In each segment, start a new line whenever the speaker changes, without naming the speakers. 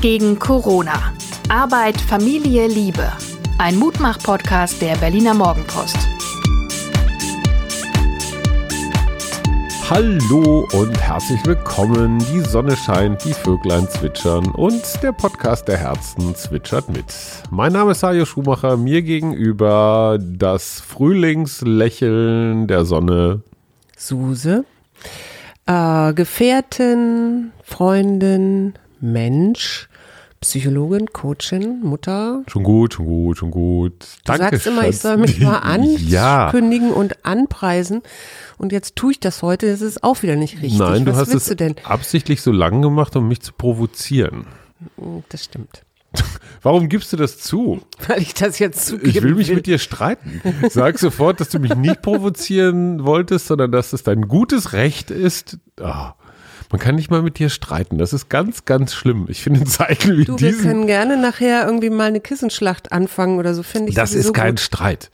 Gegen Corona. Arbeit, Familie, Liebe. Ein Mutmach-Podcast der Berliner Morgenpost.
Hallo und herzlich willkommen. Die Sonne scheint, die Vöglein zwitschern und der Podcast der Herzen zwitschert mit. Mein Name ist Sajo Schumacher, mir gegenüber das Frühlingslächeln der Sonne.
Suse, äh, Gefährtin, Freundin, Mensch, Psychologin, Coachin, Mutter.
Schon gut, schon gut, schon gut.
Du
Danke.
sagst immer, ich
Schatz.
soll mich mal
Ja.
ankündigen und anpreisen. Und jetzt tue ich das heute. Das ist auch wieder nicht richtig.
Nein, du
Was
hast
willst
es
du denn?
absichtlich so lang gemacht, um mich zu provozieren.
Oh, Das stimmt.
Warum gibst du das zu?
Weil ich das jetzt zugeben
Ich will mich mit dir streiten. Sag sofort, dass du mich nicht provozieren wolltest, sondern dass es dein gutes Recht ist. Ah, man kann nicht mal mit dir streiten. Das ist ganz, ganz schlimm. Ich finde Zeiten wie
Du, wir
diesen.
können gerne nachher irgendwie mal eine Kissenschlacht anfangen oder so, finde ich
Das ist kein
gut.
Streit.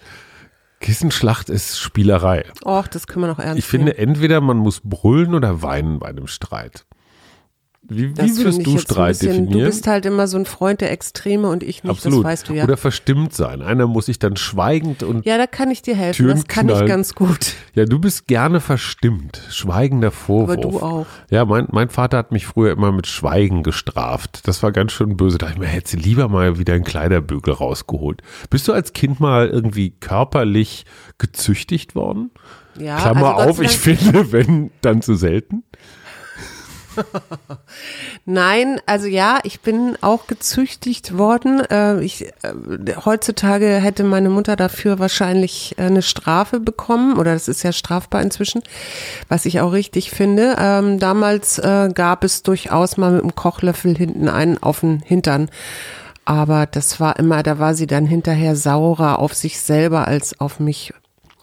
Kissenschlacht ist Spielerei.
Och, das können wir noch ernst
Ich finde,
nehmen.
entweder man muss brüllen oder weinen bei einem Streit. Wie, wie würdest du Streit
bisschen-
definieren?
Du bist halt immer so ein Freund der Extreme und ich nicht,
Absolut.
das weißt du ja.
Oder verstimmt sein. Einer muss sich dann schweigend und
ja, da kann ich dir helfen.
Türen
das kann
knallen.
ich ganz gut.
Ja, du bist gerne verstimmt. Schweigender Vorwurf.
Aber du auch.
Ja, mein, mein Vater hat mich früher immer mit Schweigen gestraft. Das war ganz schön böse. Da ich mir, hätte sie lieber mal wieder einen Kleiderbügel rausgeholt. Bist du als Kind mal irgendwie körperlich gezüchtigt worden?
Ja,
Klammer
also
auf, ich finde, wenn, dann zu selten.
Nein, also ja, ich bin auch gezüchtigt worden. Äh, ich, äh, heutzutage hätte meine Mutter dafür wahrscheinlich äh, eine Strafe bekommen, oder das ist ja strafbar inzwischen, was ich auch richtig finde. Ähm, damals gab es durchaus mal mit einem Kochlöffel hinten einen auf den Hintern. Aber das war immer, da war sie dann hinterher saurer auf sich selber als auf mich.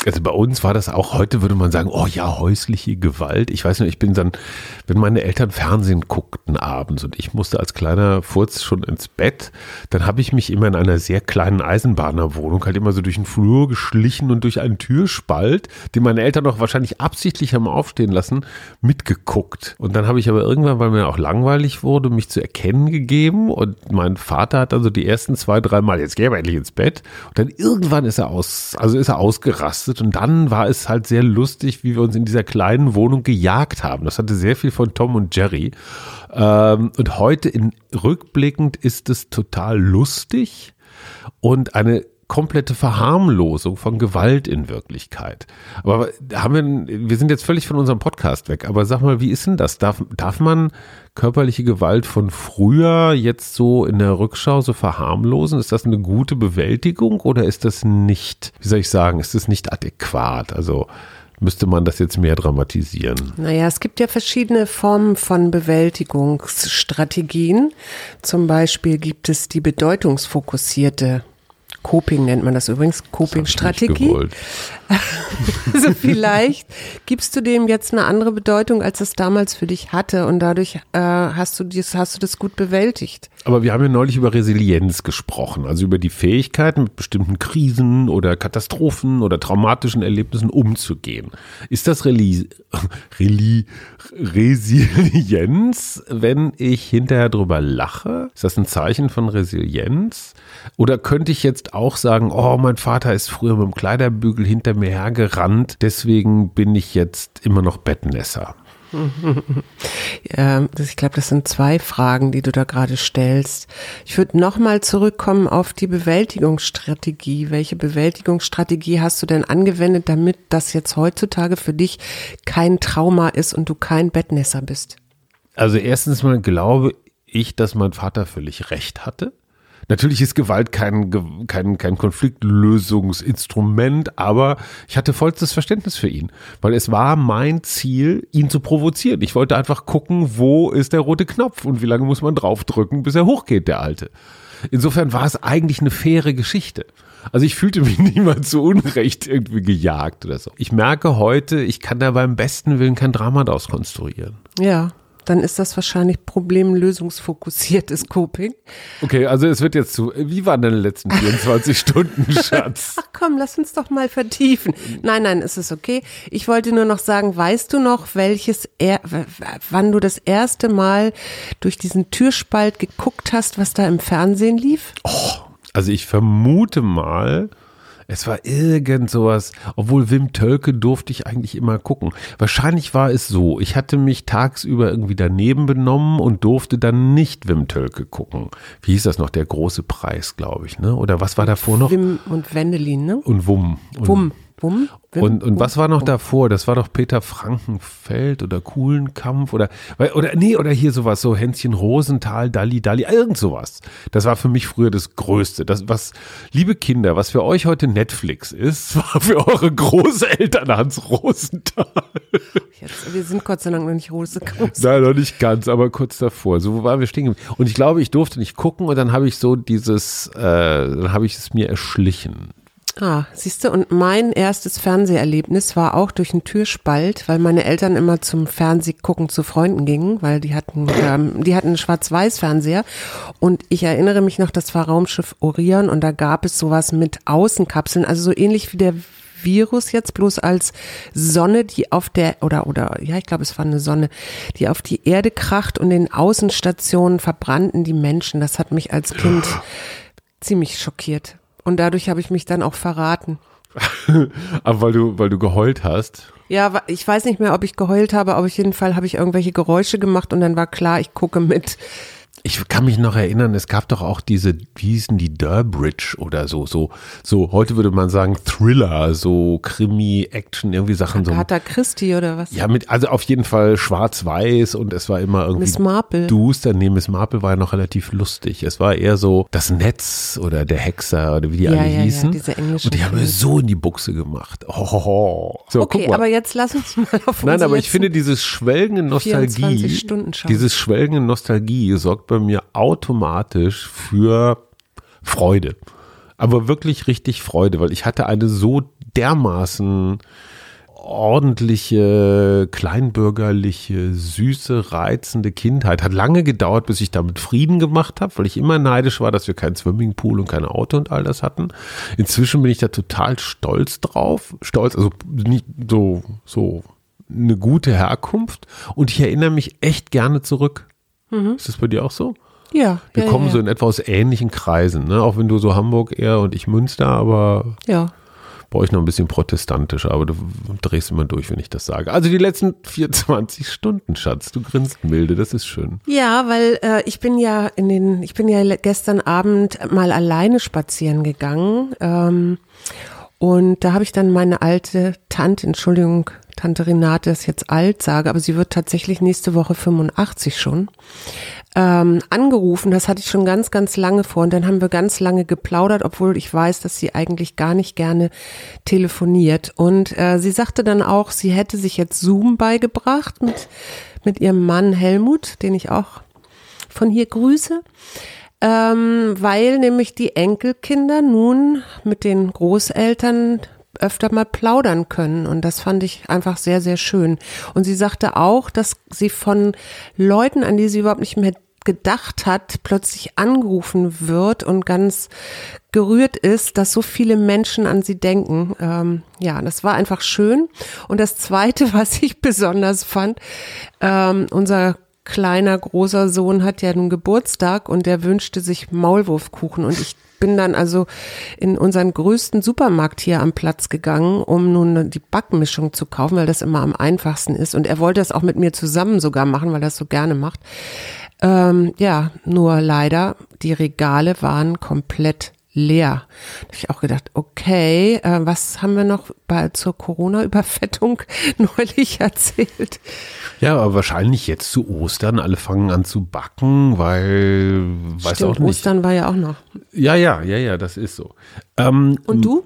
Also bei uns war das auch, heute würde man sagen, oh ja, häusliche Gewalt. Ich weiß nicht, ich bin dann, wenn meine Eltern Fernsehen guckten abends und ich musste als kleiner Furz schon ins Bett, dann habe ich mich immer in einer sehr kleinen Eisenbahnerwohnung halt immer so durch den Flur geschlichen und durch einen Türspalt, den meine Eltern noch wahrscheinlich absichtlich haben aufstehen lassen, mitgeguckt. Und dann habe ich aber irgendwann, weil mir auch langweilig wurde, mich zu erkennen gegeben und mein Vater hat dann so die ersten zwei, drei Mal, jetzt geh aber endlich ins Bett. Und dann irgendwann ist er aus, also ist er ausgerastet und dann war es halt sehr lustig, wie wir uns in dieser kleinen Wohnung gejagt haben. Das hatte sehr viel von Tom und Jerry. Ähm, und heute in rückblickend ist es total lustig und eine komplette Verharmlosung von Gewalt in Wirklichkeit. Aber haben wir, wir sind jetzt völlig von unserem Podcast weg, aber sag mal, wie ist denn das? Darf, darf man körperliche Gewalt von früher jetzt so in der Rückschau so verharmlosen? Ist das eine gute Bewältigung oder ist das nicht, wie soll ich sagen, ist das nicht adäquat? Also müsste man das jetzt mehr dramatisieren?
Naja, es gibt ja verschiedene Formen von Bewältigungsstrategien. Zum Beispiel gibt es die bedeutungsfokussierte Coping nennt man das übrigens, Coping-Strategie. Also vielleicht gibst du dem jetzt eine andere Bedeutung, als es damals für dich hatte und dadurch äh, hast du dies, hast du das gut bewältigt.
Aber wir haben ja neulich über Resilienz gesprochen, also über die Fähigkeit, mit bestimmten Krisen oder Katastrophen oder traumatischen Erlebnissen umzugehen. Ist das Reli Reli Resilienz, wenn ich hinterher drüber lache? Ist das ein Zeichen von Resilienz? Oder könnte ich jetzt auch sagen, oh, mein Vater ist früher mit dem Kleiderbügel hinter mir hergerannt, deswegen bin ich jetzt immer noch Bettnässer?
Das- ich glaube, das sind zwei Fragen, die du da gerade stellst. Ich würde nochmal zurückkommen auf die Bewältigungsstrategie. Welche Bewältigungsstrategie hast du denn angewendet, damit das jetzt heutzutage für dich kein Trauma ist und du kein Bettnässer bist?
Also erstens mal glaube ich, dass mein Vater völlig recht hatte. Natürlich ist Gewalt kein, kein, kein Konfliktlösungsinstrument, aber ich hatte vollstes Verständnis für ihn, weil es war mein Ziel, ihn zu provozieren. Ich wollte einfach gucken, wo ist der rote Knopf und wie lange muss man draufdrücken, bis er hochgeht, der Alte. Insofern war es eigentlich eine faire Geschichte. Also ich fühlte mich niemand zu Unrecht irgendwie gejagt oder so. Ich merke heute, ich kann da beim besten Willen kein Drama daraus konstruieren.
Ja. Dann ist das wahrscheinlich problemlösungsfokussiertes Coping.
Okay, also es wird jetzt zu. Wie waren deine letzten 24 Stunden, Schatz?
Ach komm, lass uns doch mal vertiefen. Nein, nein, es ist okay. Ich wollte nur noch sagen, weißt du noch, welches, er, wann du das erste Mal durch diesen Türspalt geguckt hast, was da im Fernsehen lief?
Also ich vermute mal, es war irgend sowas, obwohl Wim Tölke durfte ich eigentlich immer gucken. Wahrscheinlich war es so, ich hatte mich tagsüber irgendwie daneben benommen und durfte dann nicht Wim Tölke gucken. Wie hieß das noch? Der große Preis, glaube ich, ne? Oder was war davor noch?
Wim und Wendelin, ne?
Und Wumm. Und,
Wum. Wum? Wim?
Und, und was war noch
Wum.
davor? Das war doch Peter Frankenfeld oder Kuhlenkampf oder, oder, nee, oder hier sowas, so Hänschen Rosenthal, Dalli, Dalli, irgend sowas. Das war für mich früher das Größte. Das, was, liebe Kinder, was für euch heute Netflix ist, war für eure Großeltern Hans Rosenthal.
Jetzt, wir sind Gott sei Dank noch nicht groß.
Nein, noch nicht ganz, aber kurz davor. So wo waren wir stehen geblieben. Und ich glaube, ich durfte nicht gucken und dann habe ich so dieses, äh, dann habe ich es mir erschlichen.
Ah, siehst du, und mein erstes Fernseherlebnis war auch durch einen Türspalt, weil meine Eltern immer zum Fernsehgucken zu Freunden gingen, weil die hatten, ähm, die hatten einen Schwarz-Weiß-Fernseher. Und ich erinnere mich noch, das war Raumschiff Orion und da gab es sowas mit Außenkapseln, also so ähnlich wie der Virus jetzt bloß als Sonne, die auf der oder oder ja, ich glaube, es war eine Sonne, die auf die Erde kracht und in Außenstationen verbrannten die Menschen. Das hat mich als Kind ziemlich schockiert. Und dadurch habe ich mich dann auch verraten.
Aber weil du, weil du geheult hast.
Ja, ich weiß nicht mehr, ob ich geheult habe, aber auf jeden Fall habe ich irgendwelche Geräusche gemacht und dann war klar, ich gucke mit.
Ich kann mich noch erinnern, es gab doch auch diese, wie hießen die, Durbridge oder so, so, so, heute würde man sagen Thriller, so Krimi, Action, irgendwie Sachen so.
Agatha Christie oder was?
Ja, mit, also auf jeden Fall schwarz-weiß und es war immer irgendwie.
Miss Marple.
Duster, nee, Miss Marple war ja noch relativ lustig. Es war eher so das Netz oder der Hexer oder wie die
Ja,
alle
ja, ja,
hießen.
diese englischen
und die haben mir
Filme.
so in die Buchse gemacht. Oh, so,
okay, aber jetzt lass uns mal auf
Nein, aber ich finde, dieses Schwelgen in Nostalgie,
24 Stunden schauen.
dieses Schwelgen in Nostalgie sorgt bei mir automatisch für Freude. Aber wirklich richtig Freude, weil ich hatte eine so dermaßen ordentliche, kleinbürgerliche, süße, reizende Kindheit. Hat lange gedauert, bis ich damit Frieden gemacht habe, weil ich immer neidisch war, dass wir keinen Swimmingpool und kein Auto und all das hatten. Inzwischen bin ich da total stolz drauf. Stolz, also nicht so, so eine gute Herkunft. Und ich erinnere mich echt gerne zurück. Ist das bei dir auch so?
ja,
Wir
ja,
kommen
ja,
so in etwas ähnlichen Kreisen, ne? Auch wenn du so Hamburg eher und ich Münster, aber
ja.
bei euch noch ein bisschen protestantischer, aber du drehst immer durch, wenn ich das sage. Also die letzten 24 Stunden, Schatz, du grinst milde, das ist schön.
Ja, weil äh, ich bin ja in den, ich bin ja gestern Abend mal alleine spazieren gegangen. Ähm, und da habe ich dann meine alte Tante, Entschuldigung, Tante Renate ist jetzt alt sage, aber sie wird tatsächlich nächste Woche 85 schon, ähm, angerufen. Das hatte ich schon ganz, ganz lange vor. Und dann haben wir ganz lange geplaudert, obwohl ich weiß, dass sie eigentlich gar nicht gerne telefoniert. Und äh, sie sagte dann auch, sie hätte sich jetzt Zoom beigebracht mit, mit ihrem Mann Helmut, den ich auch von hier grüße. Ähm, weil nämlich die Enkelkinder nun mit den Großeltern öfter mal plaudern können. Und das fand ich einfach sehr, sehr schön. Und sie sagte auch, dass sie von Leuten, an die sie überhaupt nicht mehr gedacht hat, plötzlich angerufen wird und ganz gerührt ist, dass so viele Menschen an sie denken. Ähm, ja, das war einfach schön. Und das Zweite, was ich besonders fand, ähm, unser kleiner, großer Sohn hat ja nun Geburtstag und der wünschte sich Maulwurfkuchen und ich bin dann also in unseren größten Supermarkt hier am Platz gegangen, um nun die Backmischung zu kaufen, weil das immer am einfachsten ist. Und er wollte das auch mit mir zusammen sogar machen, weil er das so gerne macht. Ähm, ja, nur leider, die Regale waren komplett leer. Da habe ich auch gedacht, okay, äh, was haben wir noch bei, zur Corona-Überfettung neulich erzählt?
Ja, aber wahrscheinlich jetzt zu Ostern, alle fangen an zu backen, weil, weiß
Stimmt,
auch nicht.
Ostern war ja auch noch.
Ja, ja, ja, ja, das ist so. Ähm,
Und du?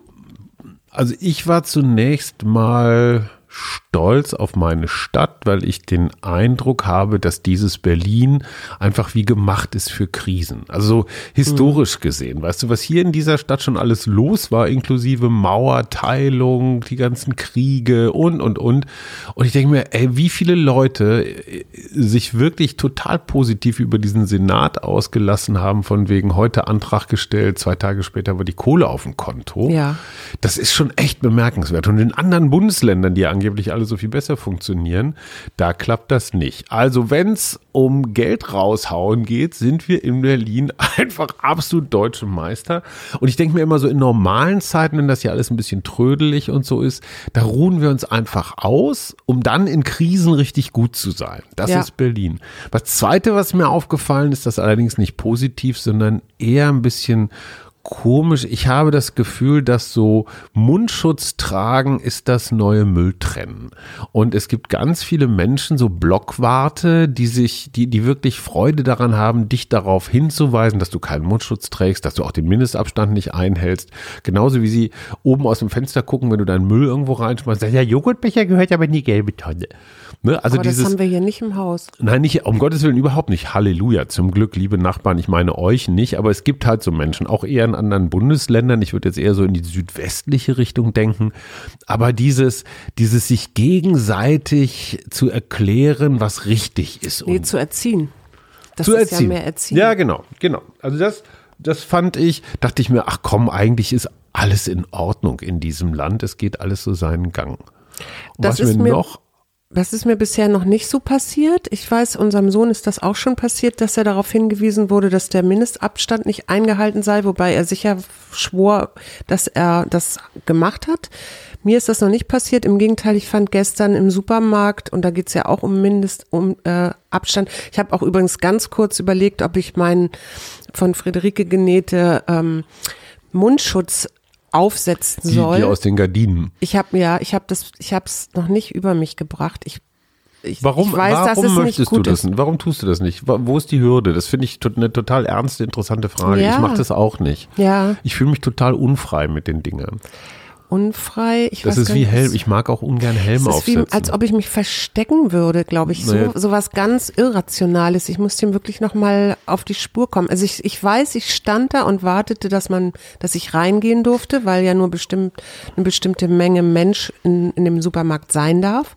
Also ich war zunächst mal stolz auf meine Stadt, weil ich den Eindruck habe, dass dieses Berlin einfach wie gemacht ist für Krisen. Also so historisch gesehen. Weißt du, was hier in dieser Stadt schon alles los war, inklusive Mauerteilung, die ganzen Kriege und, und, und. Und ich denke mir, ey, wie viele Leute äh, sich wirklich total positiv über diesen Senat ausgelassen haben, von wegen heute Antrag gestellt, zwei Tage später war die Kohle auf dem Konto.
Ja.
Das ist schon echt bemerkenswert. Und in anderen Bundesländern, die ja angeblich alle so viel besser funktionieren, da klappt das nicht. Also wenn es um Geld raushauen geht, sind wir in Berlin einfach absolut deutsche Meister. Und ich denke mir immer so in normalen Zeiten, wenn das ja alles ein bisschen trödelig und so ist, da ruhen wir uns einfach aus, um dann in Krisen richtig gut zu sein. Das
Ja.
ist Berlin. Das zweite, was mir aufgefallen ist, das allerdings nicht positiv, sondern eher ein bisschen komisch. Ich habe das Gefühl, dass so Mundschutz tragen ist das neue Mülltrennen. Und es gibt ganz viele Menschen, so Blockwarte, die sich, die, die wirklich Freude daran haben, dich darauf hinzuweisen, dass du keinen Mundschutz trägst, dass du auch den Mindestabstand nicht einhältst. Genauso wie sie oben aus dem Fenster gucken, wenn du deinen Müll irgendwo reinschmeißt, sagen, ja, Joghurtbecher gehört aber in die gelbe Tonne. Ne? Also
Aber das
dieses,
haben wir hier nicht im Haus.
Nein, nicht, um Gottes Willen überhaupt nicht. Halleluja. Zum Glück, liebe Nachbarn, ich meine euch nicht, aber es gibt halt so Menschen, auch eher in anderen Bundesländern. Ich würde jetzt eher so in die südwestliche Richtung denken. Aber dieses, dieses sich gegenseitig zu erklären, was richtig ist.
Nee,
und
zu erziehen. Das
zu
ist
erziehen.
ja mehr erziehen.
Ja, genau, genau. Also das, das fand ich, dachte ich mir, ach komm, eigentlich ist alles in Ordnung in diesem Land. Es geht alles so seinen Gang. Und
Das
was mir- noch
Das ist mir bisher noch nicht so passiert. Ich weiß, unserem Sohn ist das auch schon passiert, dass er darauf hingewiesen wurde, dass der Mindestabstand nicht eingehalten sei, wobei er sicher schwor, dass er das gemacht hat. Mir ist das noch nicht passiert. Im Gegenteil, ich fand gestern im Supermarkt, und da geht's ja auch um Mindestabstand, um, äh, Abstand. Ich habe auch übrigens ganz kurz überlegt, ob ich meinen von Friederike genähte ähm, Mundschutz aufsetzen
die,
soll.
die aus den Gardinen.
Ich habe ja, ich habe das, ich habe es noch nicht über mich gebracht. Ich, ich,
Warum,
ich weiß,
warum möchtest
nicht
du das?
ist.
Warum tust du das nicht? Wo ist die Hürde? Das finde ich eine total ernste, interessante Frage.
Ja.
Ich mache das auch nicht.
Ja,
Ich fühle mich total unfrei mit den Dingern.
Unfrei. Ich
Das ist wie Helm. Ich mag auch ungern Helm
es ist wie,
aufsetzen.
als ob ich mich verstecken würde, glaube ich. So,
Naja.
so was ganz Irrationales. Ich muss dem wirklich nochmal auf die Spur kommen. Also ich, ich weiß, ich stand da und wartete, dass man, dass ich reingehen durfte, weil ja nur bestimmt eine bestimmte Menge Mensch in, in dem Supermarkt sein darf.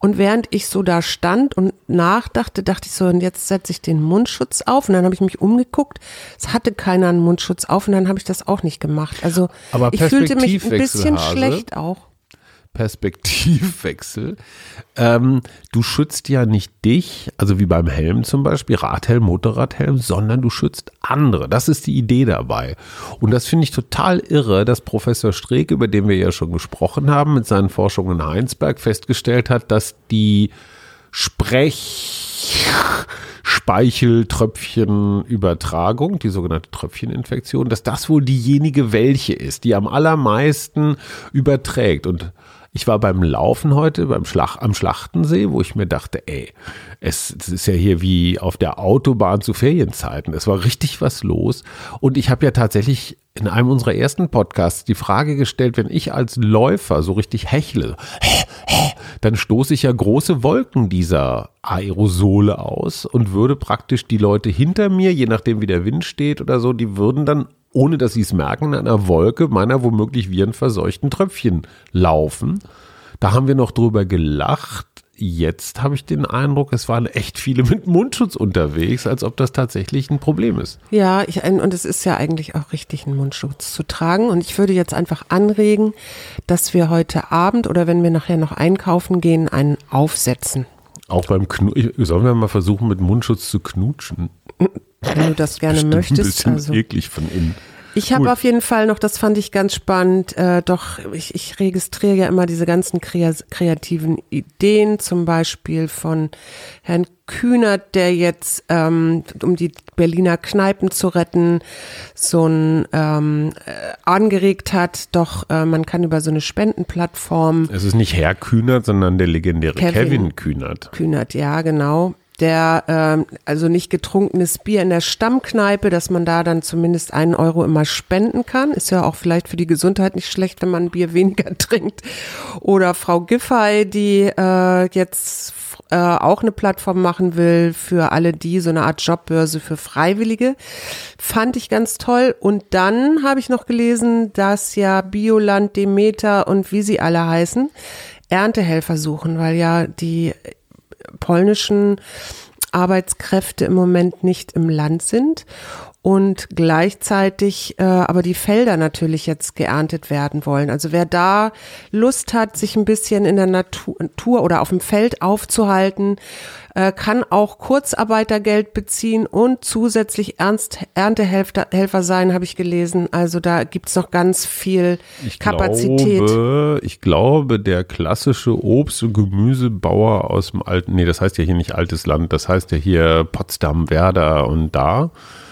Und während ich so da stand und nachdachte, dachte ich so, und jetzt setze ich den Mundschutz auf. Und dann habe ich mich umgeguckt. Es hatte keiner einen Mundschutz auf und dann habe ich das auch nicht gemacht. Also
Aber
ich fühlte mich ein bisschen schlecht auch.
Perspektivwechsel. Ähm, du schützt ja nicht dich, also wie beim Helm zum Beispiel, Radhelm, Motorradhelm, sondern du schützt andere. Das ist die Idee dabei. Und das finde ich total irre, dass Professor Streeck, über den wir ja schon gesprochen haben, mit seinen Forschungen in Heinsberg festgestellt hat, dass die Sprech Speicheltröpfchenübertragung, die sogenannte Tröpfcheninfektion, dass das wohl diejenige welche ist, die am allermeisten überträgt. Und ich war beim Laufen heute beim Schlag, am Schlachtensee, wo ich mir dachte, ey, es, es ist ja hier wie auf der Autobahn zu Ferienzeiten. Es war richtig was los. Und ich habe ja tatsächlich in einem unserer ersten Podcasts die Frage gestellt, wenn ich als Läufer so richtig hechle, dann stoße ich ja große Wolken dieser Aerosole aus und würde praktisch die Leute hinter mir, je nachdem wie der Wind steht oder so, die würden dann, ohne dass sie es merken, in einer Wolke meiner womöglich virenverseuchten Tröpfchen laufen. Da haben wir noch drüber gelacht. Jetzt habe ich den Eindruck, es waren echt viele mit Mundschutz unterwegs, als ob das tatsächlich ein Problem ist.
Ja, ich, und es ist ja eigentlich auch richtig, einen Mundschutz zu tragen. Und ich würde jetzt einfach anregen, dass wir heute Abend oder wenn wir nachher noch einkaufen gehen, einen aufsetzen.
Auch beim Knu sollen wir mal versuchen, mit Mundschutz zu knutschen?
Wenn du das gerne
Bestimmt ein
möchtest.
bisschen
Also.
eklig von innen.
Ich habe auf jeden Fall noch, das fand ich ganz spannend, äh, doch ich, ich registriere ja immer diese ganzen krea kreativen Ideen, zum Beispiel von Herrn Kühnert, der jetzt, ähm, um die Berliner Kneipen zu retten, so ein ähm, äh, angeregt hat, doch äh, man kann über so eine Spendenplattform
Es ist nicht Herr Kühnert, sondern der legendäre
Kevin.
Kevin, Kühnert.
Kühnert, ja, genau. Der ähm, also nicht getrunkenes Bier in der Stammkneipe, dass man da dann zumindest einen Euro immer spenden kann. Ist ja auch vielleicht für die Gesundheit nicht schlecht, wenn man Bier weniger trinkt. Oder Frau Giffey, die äh, jetzt äh, auch eine Plattform machen will für alle die, so eine Art Jobbörse für Freiwillige. Fand ich ganz toll. Und dann habe ich noch gelesen, dass ja Bioland, Demeter und wie sie alle heißen, Erntehelfer suchen, weil ja die polnischen Arbeitskräfte im Moment nicht im Land sind und gleichzeitig äh, aber die Felder natürlich jetzt geerntet werden wollen. Also wer da Lust hat, sich ein bisschen in der Natur oder auf dem Feld aufzuhalten, äh, kann auch Kurzarbeitergeld beziehen und zusätzlich Ernst Erntehelfer Helfer sein, habe ich gelesen. Also da gibt's noch ganz viel
ich
Kapazität.
Glaube, ich glaube, der klassische Obst- und Gemüsebauer aus dem alten, nee, das heißt ja hier nicht altes Land, das heißt ja hier Potsdam, Werder und da.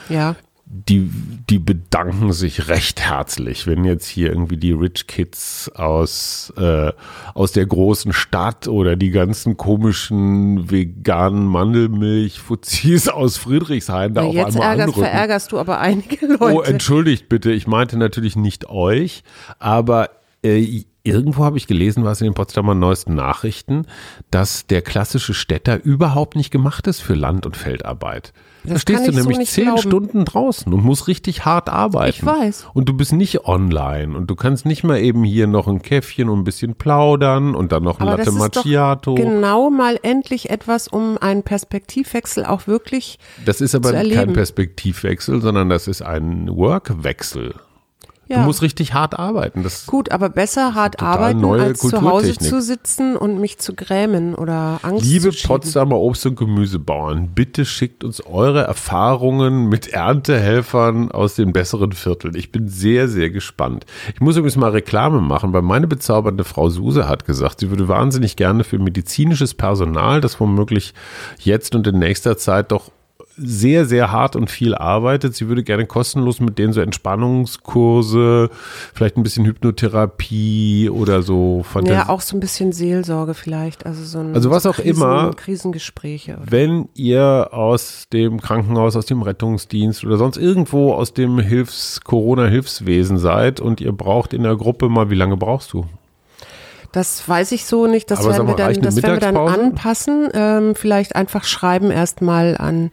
Ja
die, die bedanken sich recht herzlich, wenn jetzt hier irgendwie die Rich Kids aus, äh, aus der großen Stadt oder die ganzen komischen veganen Mandelmilch-Fuzis aus Friedrichshain da
ja,
auf
jetzt
einmal
ärgerst,
anrücken.
verärgerst du aber einige Leute.
Oh, entschuldigt bitte, ich meinte natürlich nicht euch, aber äh, irgendwo habe ich gelesen, was in den Potsdamer neuesten Nachrichten, dass der klassische Städter überhaupt nicht gemacht ist für Land- und Feldarbeit.
Das
da stehst du
ich so
nämlich
nicht
zehn
glauben.
Stunden draußen und musst richtig hart arbeiten.
Ich weiß.
Und du bist nicht online und du kannst nicht mal eben hier noch ein Käffchen und ein bisschen plaudern und dann noch ein
Aber
Latte Macchiato.
genau mal endlich etwas, um einen Perspektivwechsel auch wirklich
Das ist aber kein. Perspektivwechsel, sondern das ist ein Workwechsel.
Ja.
Du musst richtig hart arbeiten. Das
Gut, aber besser hart arbeiten, als zu Hause zu sitzen und mich zu grämen oder Angst
Liebe
zu schieben.
Potsdamer Obst- und Gemüsebauern, bitte schickt uns eure Erfahrungen mit Erntehelfern aus den besseren Vierteln. Ich bin sehr, sehr gespannt. Ich muss übrigens mal Reklame machen, weil meine bezaubernde Frau Suse hat gesagt, sie würde wahnsinnig gerne für medizinisches Personal, das womöglich jetzt und in nächster Zeit doch sehr, sehr hart und viel arbeitet. Sie würde gerne kostenlos mit denen so Entspannungskurse, vielleicht ein bisschen Hypnotherapie oder so Fantasie.
Ja, auch so ein bisschen Seelsorge vielleicht, also so ein
Also was
so
auch immer.
Krisengespräche.
Wenn ihr aus dem Krankenhaus, aus dem Rettungsdienst oder sonst irgendwo aus dem Hilfs Corona-Hilfswesen seid und ihr braucht in der Gruppe mal, wie lange brauchst du?
Das weiß ich so nicht. Das
Aber
werden wir
mal,
dann, das werden wir dann anpassen. Ähm, vielleicht einfach schreiben erstmal an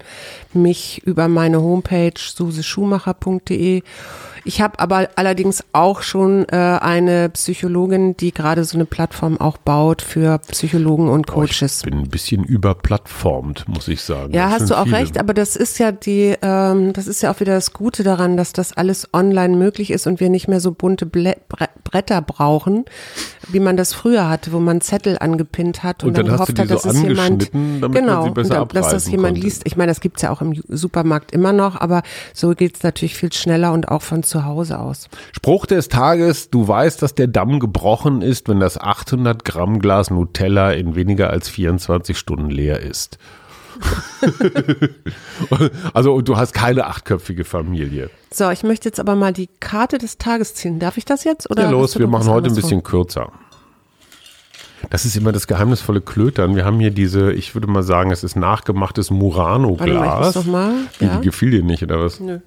mich über meine Homepage suseschumacher.de. Ich habe aber allerdings auch schon äh, eine Psychologin, die gerade so eine Plattform auch baut für Psychologen und Coaches.
Ich bin ein bisschen überplattformt, muss ich sagen.
Ja,
Das
hast du auch
viele.
recht, aber das ist ja die, ähm, das ist ja auch wieder das Gute daran, dass das alles online möglich ist und wir nicht mehr so bunte Blä Bre Bretter brauchen, wie man das früher hatte, wo man Zettel angepinnt hat und,
Und dann du
gehofft hat,
so
dass es jemand, genau, dann, dass das jemand
konnte.
liest. Ich meine, das gibt's ja auch im Supermarkt immer noch, aber so geht's natürlich viel schneller und auch von zu Hause aus.
Spruch des Tages, du weißt, dass der Damm gebrochen ist, wenn das 800 Gramm Glas Nutella in weniger als 24 Stunden leer ist. also du hast keine achtköpfige Familie.
So, ich möchte jetzt aber mal die Karte des Tages ziehen. Darf ich das jetzt? Oder
Ja, los, wir machen heute ein
anderes vor?
bisschen kürzer. Das ist immer das geheimnisvolle Klötern. Wir haben hier diese, ich würde mal sagen, es ist nachgemachtes
Warte mal, ich
Murano-Glas.
muss noch mal. Ja.
Die gefiel dir nicht, oder was?
Nö.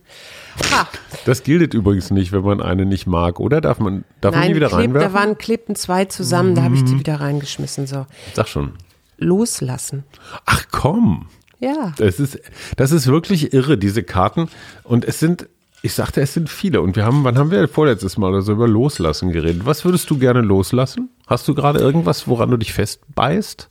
Ha,
Das gilt übrigens nicht, wenn man eine nicht mag, oder? Darf man, darf man
Nein,
die wieder
klebt, da
reinwerfen?
waren, klebten zwei zusammen, da habe ich die wieder reingeschmissen. So,
Sag schon.
loslassen.
Ach komm.
Ja.
Das ist, das ist wirklich irre, diese Karten. Und es sind, ich sagte, es sind viele. Und wir haben, wann haben wir vorletztes Mal also über Loslassen geredet? Was würdest du gerne loslassen? Hast du gerade irgendwas, woran du dich festbeißt?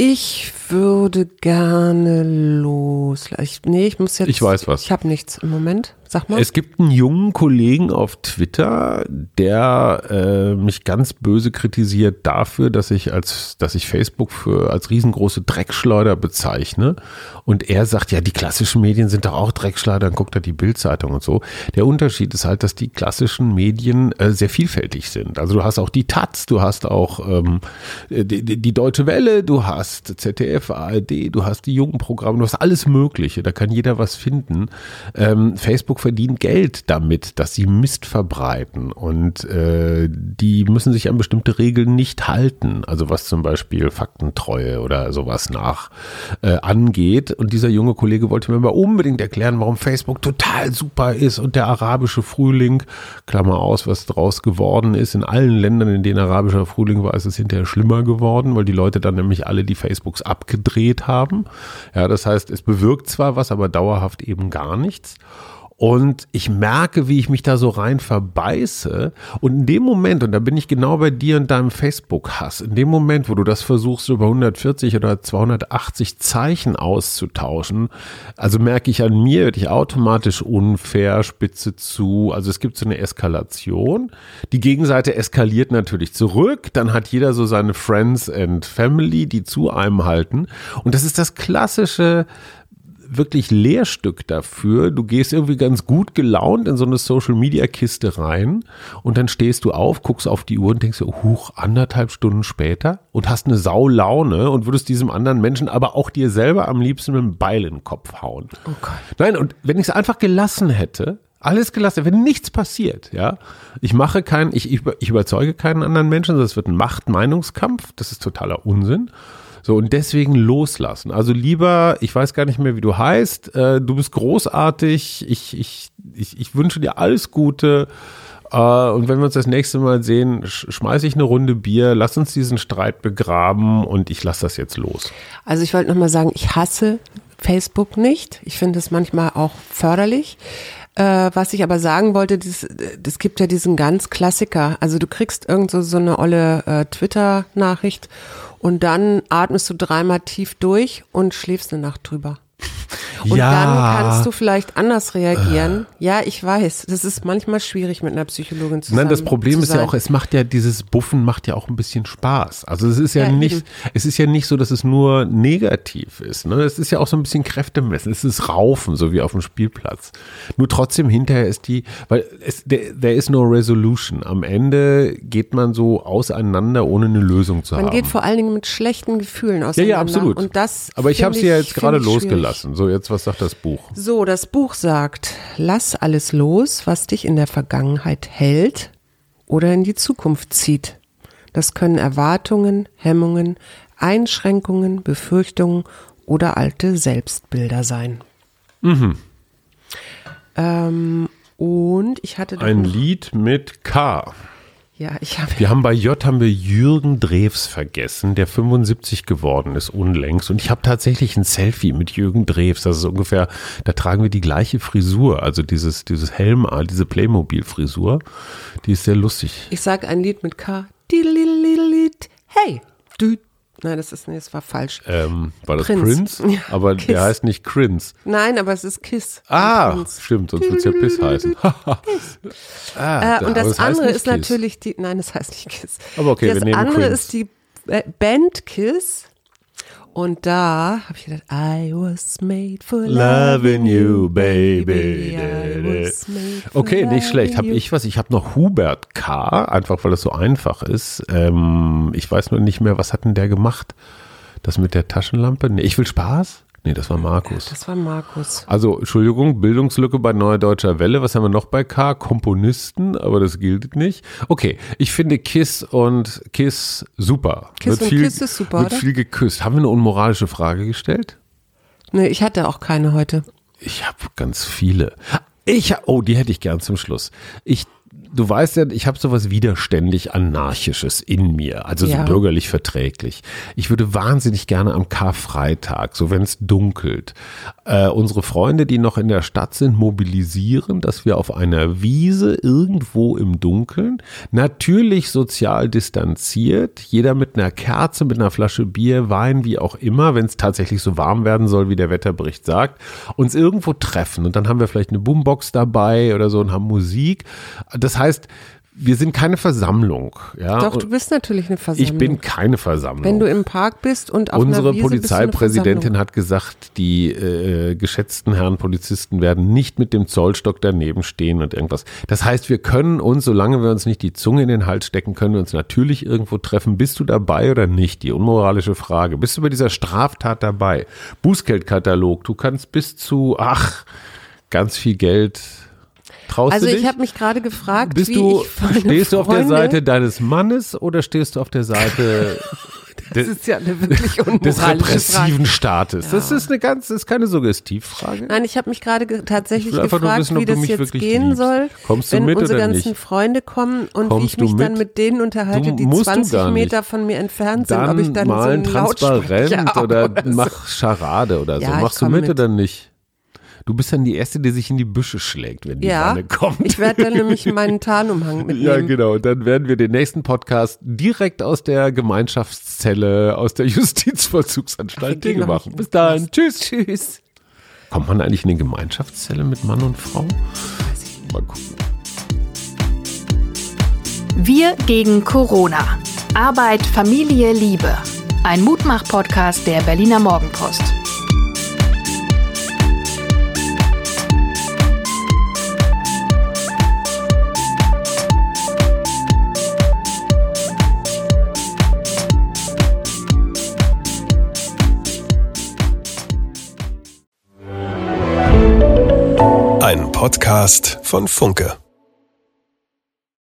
Ich würde gerne loslassen. Ich, nee, ich muss jetzt.
Ich weiß was.
Ich habe nichts im Moment. Sag mal.
Es gibt einen jungen Kollegen auf Twitter, der äh, mich ganz böse kritisiert dafür, dass ich als, dass ich Facebook für als riesengroße Dreckschleuder bezeichne. Und er sagt, ja, die klassischen Medien sind doch auch Dreckschleuder, dann guckt er die Bildzeitung und so. Der Unterschied ist halt, dass die klassischen Medien äh, sehr vielfältig sind. Also du hast auch die Taz, du hast auch ähm, die, die, Deutsche Welle, du hast ZDF, ARD, du hast die jungen Programme, du hast alles Mögliche. Da kann jeder was finden. Ähm, Facebook Facebook verdient Geld damit, dass sie Mist verbreiten und äh, die müssen sich an bestimmte Regeln nicht halten, also was zum Beispiel Faktentreue oder sowas nach äh, angeht. Und dieser junge Kollege wollte mir mal unbedingt erklären, warum Facebook total super ist und der arabische Frühling, Klammer aus, was draus geworden ist. In allen Ländern, in denen arabischer Frühling war, ist es hinterher schlimmer geworden, weil die Leute dann nämlich alle die Facebooks abgedreht haben. Ja, das heißt, es bewirkt zwar was, aber dauerhaft eben gar nichts. Und ich merke, wie ich mich da so rein verbeiße. Und in dem Moment, und da bin ich genau bei dir und deinem Facebook-Hass, in dem Moment, wo du das versuchst, über 140 oder 280 Zeichen auszutauschen, also merke ich an mir, werde ich automatisch unfair, spitze zu. Also es gibt so eine Eskalation. Die Gegenseite eskaliert natürlich zurück. Dann hat jeder so seine Friends and Family, die zu einem halten. Und das ist das klassische, wirklich Lehrstück dafür. Du gehst irgendwie ganz gut gelaunt in so eine Social Media Kiste rein und dann stehst du auf, guckst auf die Uhr und denkst, huch, anderthalb Stunden später und hast eine Saulaune und würdest diesem anderen Menschen, aber auch dir selber am liebsten mit einem Beil in den Kopf hauen.
Oh Gott.
Nein, und wenn ich es einfach gelassen hätte, alles gelassen, wenn nichts passiert, ja. Ich mache keinen, ich, ich, ich überzeuge keinen anderen Menschen, das wird ein Macht-Meinungskampf, das ist totaler Unsinn. So, und deswegen loslassen. Also lieber, ich weiß gar nicht mehr, wie du heißt, äh, du bist großartig, ich, ich, ich, ich wünsche dir alles Gute. Äh, und wenn wir uns das nächste Mal sehen, sch schmeiße ich eine Runde Bier, lass uns diesen Streit begraben und ich lasse das jetzt los.
Also ich wollte nochmal sagen, ich hasse Facebook nicht. Ich finde es manchmal auch förderlich. Äh, was ich aber sagen wollte, das, das gibt ja diesen ganz Klassiker. Also du kriegst irgend so, so eine olle äh, Twitter-Nachricht und dann atmest du dreimal tief durch und schläfst eine Nacht drüber. Und
Ja.
dann kannst du vielleicht anders reagieren. Ja, ich weiß, das ist manchmal schwierig mit einer Psychologin zusammen.
Nein, das Problem ist ja auch, es macht ja dieses Buffen macht ja auch ein bisschen Spaß. Also es ist ja,
Ja,
nicht,
eben.
es ist ja nicht so, dass es nur negativ ist. Ne? Es ist ja auch so ein bisschen Kräftemessen. Es ist Raufen, so wie auf dem Spielplatz. Nur trotzdem hinterher ist die, weil es, there, there is no resolution. Am Ende geht man so auseinander, ohne eine Lösung zu
Man
haben.
geht vor allen Dingen mit schlechten Gefühlen
ja,
auseinander.
ja, absolut.
Und das
Aber ich habe sie ja jetzt gerade losgelassen. So, jetzt, was sagt das Buch?
So, das Buch sagt, lass alles los, was dich in der Vergangenheit hält oder in die Zukunft zieht. Das können Erwartungen, Hemmungen, Einschränkungen, Befürchtungen oder alte Selbstbilder sein. Ähm, und ich hatte
Ein Lied mit K.
ja, ich habe
Wir haben bei J haben wir Jürgen Drews vergessen, der 75 geworden ist unlängst. Und ich habe tatsächlich ein Selfie mit Jürgen Drews. Das ist ungefähr, da tragen wir die gleiche Frisur, also dieses, dieses Helm, diese Playmobil-Frisur. Die ist sehr lustig.
Ich sag ein Lied mit K. Hey. Du. Nein, das ist nee, das war falsch.
Ähm, war das
Prinz.
Prince?
Ja,
Aber
Kiss.
der heißt nicht Prince.
Nein, aber es ist Kiss.
Ah, stimmt, sonst wird es ja Piss heißen. ah,
Äh, und das
heißt
andere ist
Kiss.
natürlich die, nein, das heißt nicht Kiss.
Aber okay, wir
das
nehmen
andere
Prince.
ist die äh, Band Kiss. Und da habe ich gedacht, I was made for
Loving you, baby. Okay, nicht schlecht. Habe ich was? Ich habe noch Hubert K., einfach weil das so einfach ist. Ähm, ich weiß nur nicht mehr, was hat denn der gemacht? Das mit der Taschenlampe? Nee, ich will Spaß? Nee, das war Markus.
Das war Markus.
Also, Entschuldigung, Bildungslücke bei Neue Deutscher Welle. Was haben wir noch bei K? Komponisten, aber das gilt nicht. Okay, ich finde Kiss und Kiss super.
Kiss und
viel,
Kiss ist super,
Wird
oder?
viel geküsst. Haben wir eine unmoralische Frage gestellt?
Nee, ich hatte auch keine heute.
Ich habe ganz viele. Ich, oh, die hätte ich gern zum Schluss. Ich, du weißt ja, ich habe sowas widerständig Anarchisches in mir, also
Ja.
so bürgerlich verträglich. Ich würde wahnsinnig gerne am Karfreitag, so wenn es dunkelt, äh, unsere Freunde, die noch in der Stadt sind, mobilisieren, dass wir auf einer Wiese irgendwo im Dunkeln, natürlich sozial distanziert, jeder mit einer Kerze, mit einer Flasche Bier, Wein, wie auch immer, wenn es tatsächlich so warm werden soll, wie der Wetterbericht sagt, uns irgendwo treffen und dann haben wir vielleicht eine Boombox dabei oder so und haben Musik. Das heißt, wir sind keine Versammlung. Ja?
Doch, du bist natürlich eine Versammlung.
ich bin keine Versammlung.
Wenn du im Park bist und auf
Unsere
einer
Polizeipräsidentin hat gesagt, die äh, geschätzten Herren Polizisten werden nicht mit dem Zollstock daneben stehen und irgendwas. Das heißt, wir können uns, solange wir uns nicht die Zunge in den Hals stecken, können wir uns natürlich irgendwo treffen. Bist du dabei oder nicht? Die unmoralische Frage. Bist du bei dieser Straftat dabei? Bußgeldkatalog. Du kannst bis zu, ach, ganz viel Geld Traust
Also
du
ich
dich?
habe mich gerade gefragt,
Bist
wie
du,
ich meine
stehst du auf der
Freunde-
Seite deines Mannes oder stehst du auf der Seite
Das ist ja eine wirklich
des
unmoralische Frage.
repressiven Staates? Das ist eine ganz, das ist keine Suggestivfrage.
Nein, ich habe mich gerade ge tatsächlich
Ich will einfach nur
gefragt,
wissen, ob
wie
du
das
mich
jetzt
wirklich
gehen
liebst.
soll,
Kommst du
wenn
mit
unsere
oder
ganzen
nicht?
Freunde kommen und wie
Kommst
ich mich
du
dann
mit?
mit denen unterhalte,
Du
die
musst du
20
gar nicht.
Meter von mir entfernt sind, ob ich dann so
ein
einen Lautsprecher
Transparent oder
oder so.
mach Scharade oder so.
Ja, ich
Machst du
komm
mit,
mit.
oder nicht? Du bist dann die Erste, die sich in die Büsche schlägt, wenn die
Ja,
Wanne kommt.
ich werde dann nämlich meinen Tarnumhang mitnehmen.
Ja, genau. Und dann werden wir den nächsten Podcast direkt aus der Gemeinschaftszelle, aus der Justizvollzugsanstalt Dinge machen.
nicht
Bis dann. Tschüss.
Tschüss.
Kommt man eigentlich in eine Gemeinschaftszelle mit Mann und Frau? Mal gucken.
Wir gegen Corona. Arbeit, Familie, Liebe. Ein Mutmach-Podcast der Berliner Morgenpost.
Podcast von Funke.